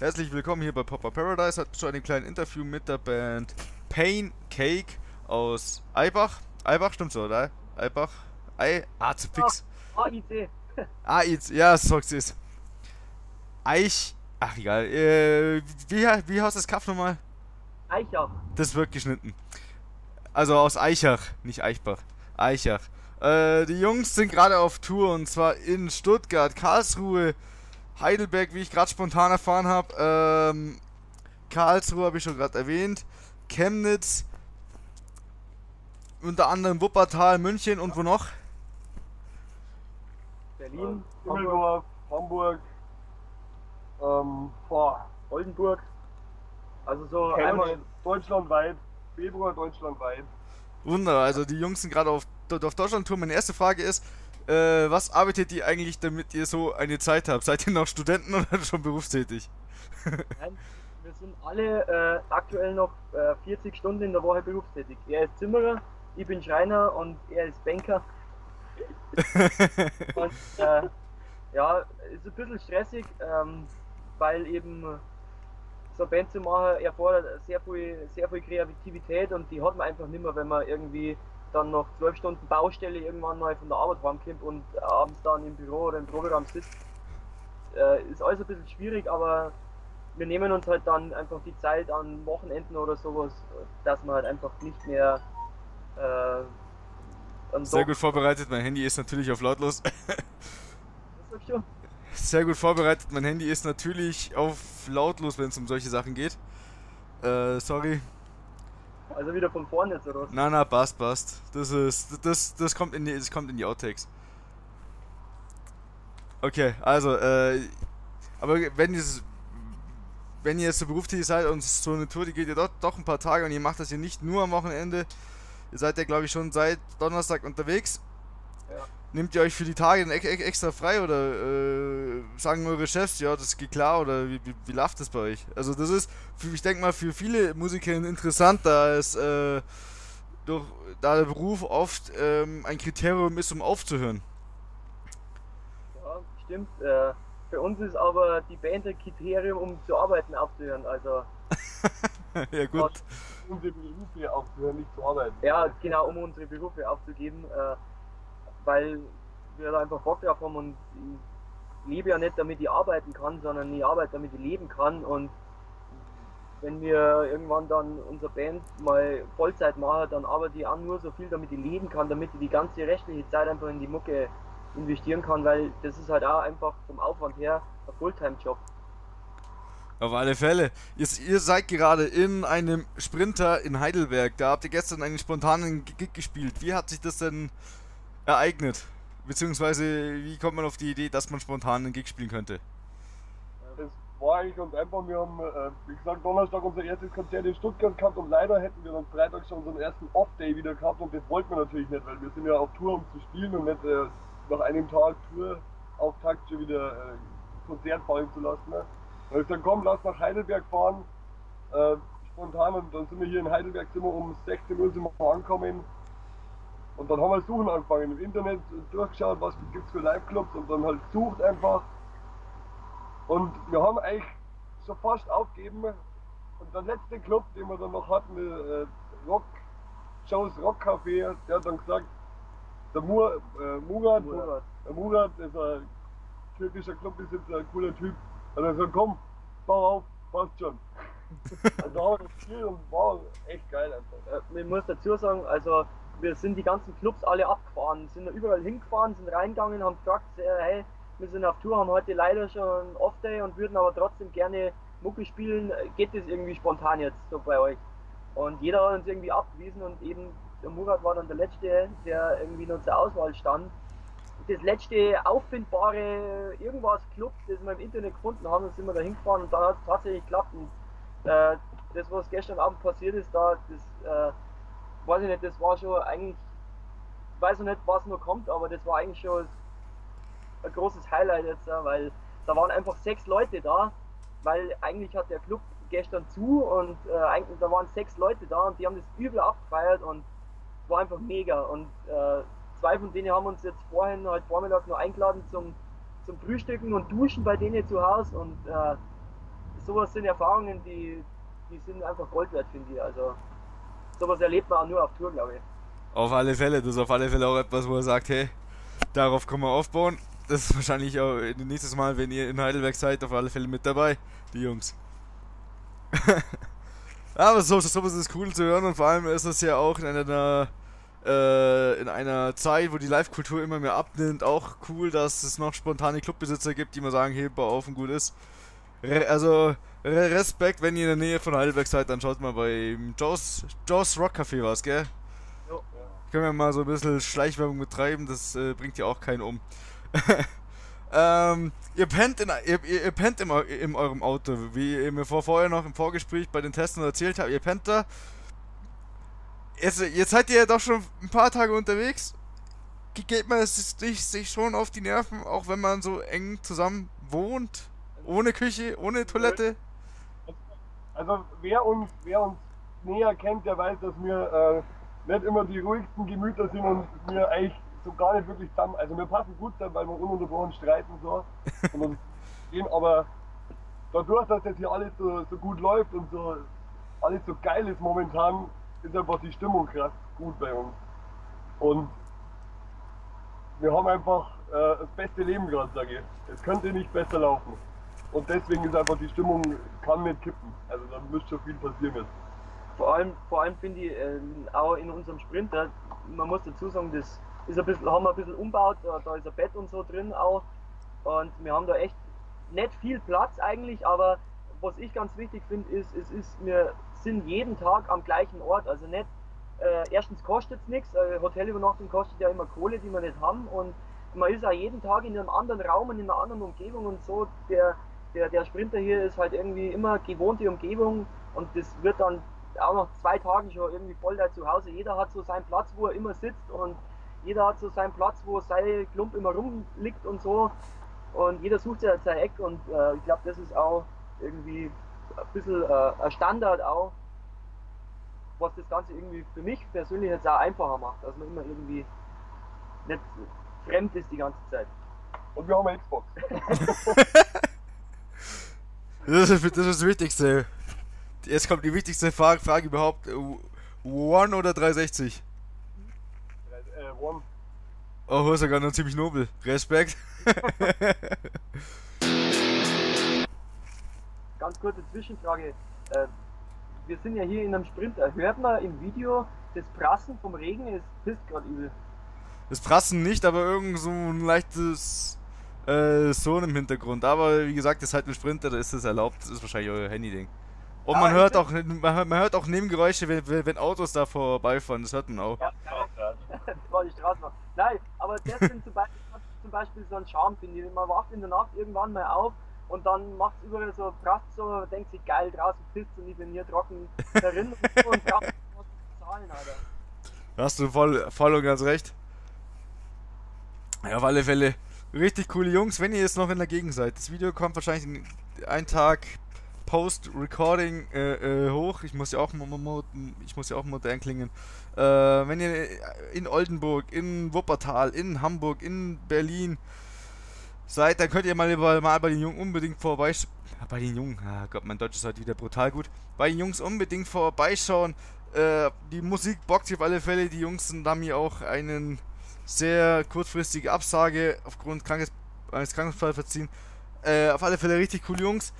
Herzlich willkommen hier bei Popper Paradise. Hat zu einem kleinen Interview mit der Band Pain Cake aus Eibach. Eibach, stimmt so, oder? Eibach? Ei, ah, zu fix. AIC. AIC, ja, sagst es. Eich, ach egal. Äh, wie, wie heißt das Kaff nochmal? Eichach. Das wird geschnitten. Also aus Eichach, nicht Eichbach. Eichach. Äh, die Jungs sind gerade auf Tour und zwar in Stuttgart, Karlsruhe, Heidelberg, wie ich gerade spontan erfahren habe. Ähm, Karlsruhe habe ich schon gerade erwähnt. Chemnitz, unter anderem Wuppertal, München und wo noch? Berlin, Düsseldorf, Hamburg, ähm, boah, Oldenburg. Also so Chemnitz, einmal deutschlandweit, Februar deutschlandweit. Wunderbar, also die Jungs sind gerade auf, auf Deutschland-Tour. Meine erste Frage ist, äh, was arbeitet ihr eigentlich, damit ihr so eine Zeit habt? Seid ihr noch Studenten oder schon berufstätig? Nein, wir sind alle äh, aktuell noch äh, 40 Stunden in der Woche berufstätig. Er ist Zimmerer, ich bin Schreiner und er ist Banker. und äh, ja, ist ein bisschen stressig, ähm, weil eben so eine Band zu machen erfordert sehr viel, sehr viel Kreativität und die hat man einfach nicht mehr, wenn man irgendwie dann noch zwölf Stunden Baustelle irgendwann mal von der Arbeit heimkommt und abends dann im Büro oder im Proberaum sitzt. Äh, ist alles ein bisschen schwierig, aber wir nehmen uns halt dann einfach die Zeit an Wochenenden oder sowas, dass man halt einfach nicht mehr äh, Sehr gut vorbereitet, mein Handy ist natürlich auf lautlos. Sehr gut vorbereitet, mein Handy ist natürlich auf lautlos, wenn es um solche Sachen geht. Äh, sorry. Also wieder von vorne jetzt oder was? Na, na, passt, passt. Das ist, das, das kommt in die, das kommt in die Outtakes. Okay, also, äh, aber wenn ihr, wenn ihr jetzt so berufstätig seid und so eine Tour, die geht ja doch, doch ein paar Tage und ihr macht das hier nicht nur am Wochenende, ihr seid ja glaube ich schon seit Donnerstag unterwegs. Ja. Nehmt ihr euch für die Tage extra frei oder äh, sagen eure Chefs, ja, das geht klar oder wie, wie, wie läuft das bei euch? Also das ist, ich denke mal, für viele Musiker interessant, da es äh, durch, da der Beruf oft ähm, ein Kriterium ist, um aufzuhören. Ja, stimmt. Äh, für uns ist aber die Band ein Kriterium, um zu arbeiten aufzuhören. Also ja gut. Unsere Berufe aufzuhören, nicht zu arbeiten. ja, genau, um unsere Berufe aufzugeben, äh, weil wir da einfach Bock drauf haben und ich lebe ja nicht, damit ich arbeiten kann, sondern ich arbeite, damit ich leben kann und wenn wir irgendwann dann unsere Band mal Vollzeit machen, dann arbeite ich auch nur so viel, damit ich leben kann, damit ich die ganze restliche Zeit einfach in die Mucke investieren kann, weil das ist halt auch einfach vom Aufwand her ein Fulltime-Job. Auf alle Fälle. Ihr seid gerade in einem Sprinter in Heidelberg. Da habt ihr gestern einen spontanen Gig gespielt. Wie hat sich das denn ereignet? Beziehungsweise, wie kommt man auf die Idee, dass man spontan einen Gig spielen könnte? Das war eigentlich ganz einfach. Wir haben, äh, wie gesagt, Donnerstag unser erstes Konzert in Stuttgart gehabt und leider hätten wir dann Freitag schon unseren ersten Off-Day wieder gehabt und das wollten wir natürlich nicht, weil wir sind ja auf Tour, um zu spielen und nicht äh, nach einem Tag Tour-Auftakt schon wieder äh, Konzert fallen zu lassen. Ne? Da hab ich gesagt, komm, lass nach Heidelberg fahren. Äh, spontan und dann sind wir hier in Heidelberg sind wir um 16 Uhr sind wir angekommen. Und dann haben wir suchen angefangen im Internet, durchgeschaut, was gibt es für Live-Clubs und dann halt gesucht einfach. Und wir haben eigentlich schon fast aufgegeben. Und der letzte Club, den wir dann noch hatten, äh, Rock, Shows Rock Café, der hat dann gesagt, der Mur, äh, Murat, Murat. der Murat ist ein türkischer Clubbesitzer, ein cooler Typ. Und er sagt, komm, bau auf, passt schon. und da haben wir das gespielt und war echt geil einfach. Äh, ich muss dazu sagen, also wir sind die ganzen Clubs alle abgefahren, sind überall hingefahren, sind reingegangen, haben gefragt, äh, hey, wir sind auf Tour, haben heute leider schon Off-Day und würden aber trotzdem gerne Mucke spielen. Geht das irgendwie spontan jetzt so bei euch? Und jeder hat uns irgendwie abgewiesen und eben der Murat war dann der Letzte, der irgendwie noch zur Auswahl stand. Das letzte auffindbare irgendwas Club, das wir im Internet gefunden haben, sind wir da hingefahren und dann hat es tatsächlich geklappt. Und, äh, das, was gestern Abend passiert ist, da, das äh, weiß ich nicht, das war schon eigentlich, ich weiß noch nicht, was noch kommt, aber das war eigentlich schon ein großes Highlight jetzt, weil da waren einfach sechs Leute da, weil eigentlich hat der Club gestern zu und äh, eigentlich, da waren sechs Leute da und die haben das übel abgefeiert und es war einfach mega und äh, zwei von denen haben uns jetzt vorhin heute Vormittag noch eingeladen zum, zum Frühstücken und Duschen bei denen zu Hause und äh, sowas sind Erfahrungen, die, die sind einfach Gold wert, finde ich. Also sowas erlebt man auch nur auf Tour, glaube ich. Auf alle Fälle, das ist auf alle Fälle auch etwas, wo er sagt, hey, darauf können wir aufbauen. Das ist wahrscheinlich auch nächstes Mal, wenn ihr in Heidelberg seid, auf alle Fälle mit dabei, die Jungs. Aber so, sowas ist cool zu hören und vor allem ist es ja auch in einer, äh, in einer Zeit, wo die Live-Kultur immer mehr abnimmt, auch cool, dass es noch spontane Clubbesitzer gibt, die mal sagen, hey, bau auf und gut ist. Also Respekt, wenn ihr in der Nähe von Heidelberg seid, dann schaut mal bei Joe's, Joe's Rock Café was, gell? Jo. Können wir mal so ein bisschen Schleichwerbung betreiben, das äh, bringt ja auch keinen um. ähm, ihr pennt, in, ihr, ihr pennt im, in eurem Auto, wie ihr mir vor, vorher noch im Vorgespräch bei den Testen erzählt habt, ihr pennt da. Jetzt, jetzt seid ihr ja doch schon ein paar Tage unterwegs. Geht man es sich schon auf die Nerven, auch wenn man so eng zusammen wohnt? Ohne Küche, ohne Toilette? Also wer uns, wer uns näher kennt, der weiß, dass wir äh, nicht immer die ruhigsten Gemüter sind und wir eigentlich so gar nicht wirklich zusammen. Also wir passen gut zusammen, weil wir ununterbrochen streiten so. und uns gehen, aber dadurch, dass das hier alles so, so gut läuft und so alles so geil ist momentan, ist einfach die Stimmung krass gut bei uns. Und wir haben einfach äh, das beste Leben gerade, sage ich. Es könnte nicht besser laufen. Und deswegen ist einfach die Stimmung kann nicht kippen. Also da müsste schon viel passieren jetzt. Vor allem, vor allem finde ich äh, auch in unserem Sprinter, man muss dazu sagen, das ist ein bisschen, haben wir ein bisschen umbaut, da, da ist ein Bett und so drin auch. Und wir haben da echt nicht viel Platz eigentlich, aber was ich ganz wichtig finde, ist, es ist, wir sind jeden Tag am gleichen Ort. Also nicht, äh, erstens kostet es nichts, äh, Hotelübernachtung kostet ja immer Kohle, die wir nicht haben. Und man ist auch jeden Tag in einem anderen Raum und in einer anderen Umgebung und so. Der, der, der Sprinter hier ist halt irgendwie immer gewohnte Umgebung und das wird dann auch nach zwei Tagen schon irgendwie voll da zu Hause. Jeder hat so seinen Platz, wo er immer sitzt und jeder hat so seinen Platz, wo sein Klump immer rumliegt und so. Und jeder sucht sich halt sein Eck und äh, ich glaube, das ist auch irgendwie ein bisschen äh, ein Standard auch, was das Ganze irgendwie für mich persönlich jetzt auch einfacher macht, dass man immer irgendwie nicht fremd ist die ganze Zeit. Und wir haben eine Xbox. Das ist, das ist das Wichtigste. Jetzt kommt die wichtigste Frage, Frage überhaupt. One oder 360? Äh, One. Oh, ist sogar noch ziemlich nobel. Respekt. Ganz kurze Zwischenfrage. Äh, wir sind ja hier in einem Sprinter. Hört man im Video das Prassen vom Regen? Es pisst gerade übel. Das Prassen nicht, aber irgend so ein leichtes äh, so im Hintergrund. Aber wie gesagt, das ist halt ein Sprinter, da ist das erlaubt. Das ist wahrscheinlich euer Handy-Ding. Und man hört, auch, man hört, auch Nebengeräusche, wenn, wenn Autos da vorbeifahren. Das hört man auch. Ja, das war die Straße. Nein, aber das sind zum Beispiel, zum Beispiel so ein Charme, finde ich. Man wacht in der Nacht irgendwann mal auf und dann macht es überall so, prasst so, denkt sich geil, draußen pisst und ich bin hier trocken drin und, so und braucht zahlen, Alter. Da hast du voll, voll und ganz recht. Ja, auf alle Fälle. Richtig coole Jungs, wenn ihr jetzt noch in der Gegend seid. Das Video kommt wahrscheinlich einen Tag Post-Recording äh, äh, hoch. Ich muss ja auch ich muss ja auch modern klingen. Äh, wenn ihr in Oldenburg, in Wuppertal, in Hamburg, in Berlin seid, dann könnt ihr mal, mal bei den Jungen unbedingt vorbeischauen. Bei den Jungen, ah Gott, mein Deutsch ist heute wieder brutal gut. Bei den Jungs unbedingt vorbeischauen. Äh, die Musik bockt sich auf alle Fälle. Die Jungs haben mir auch einen sehr kurzfristige Absage aufgrund Krankes eines Krankheitsfalls verziehen. Äh, auf alle Fälle richtig cool, Jungs.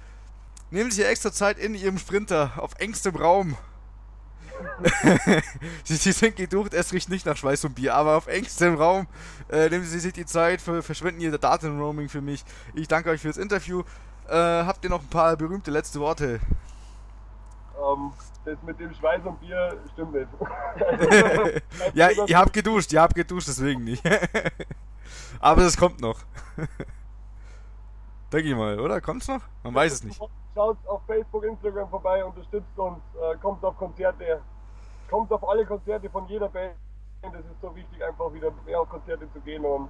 Nehmen sich extra Zeit in ihrem Sprinter auf engstem Raum. sie, sie, sind geducht, es riecht nicht nach Schweiß und Bier, aber auf engstem Raum äh, nehmen Sie sich die Zeit, für, verschwenden Ihr Datenroaming für mich. Ich danke euch fürs Interview. Äh, habt ihr noch ein paar berühmte letzte Worte? Ähm, das mit dem Schweiß und Bier stimmt nicht. ja, ihr habt geduscht, ihr habt geduscht, deswegen nicht. Aber das kommt noch. Denke ich mal, oder? Kommt's noch? Man weiß es nicht. Schaut auf Facebook, Instagram vorbei, unterstützt uns, äh, kommt auf Konzerte, kommt auf alle Konzerte von jeder Band. Das ist so wichtig, einfach wieder mehr auf Konzerte zu gehen und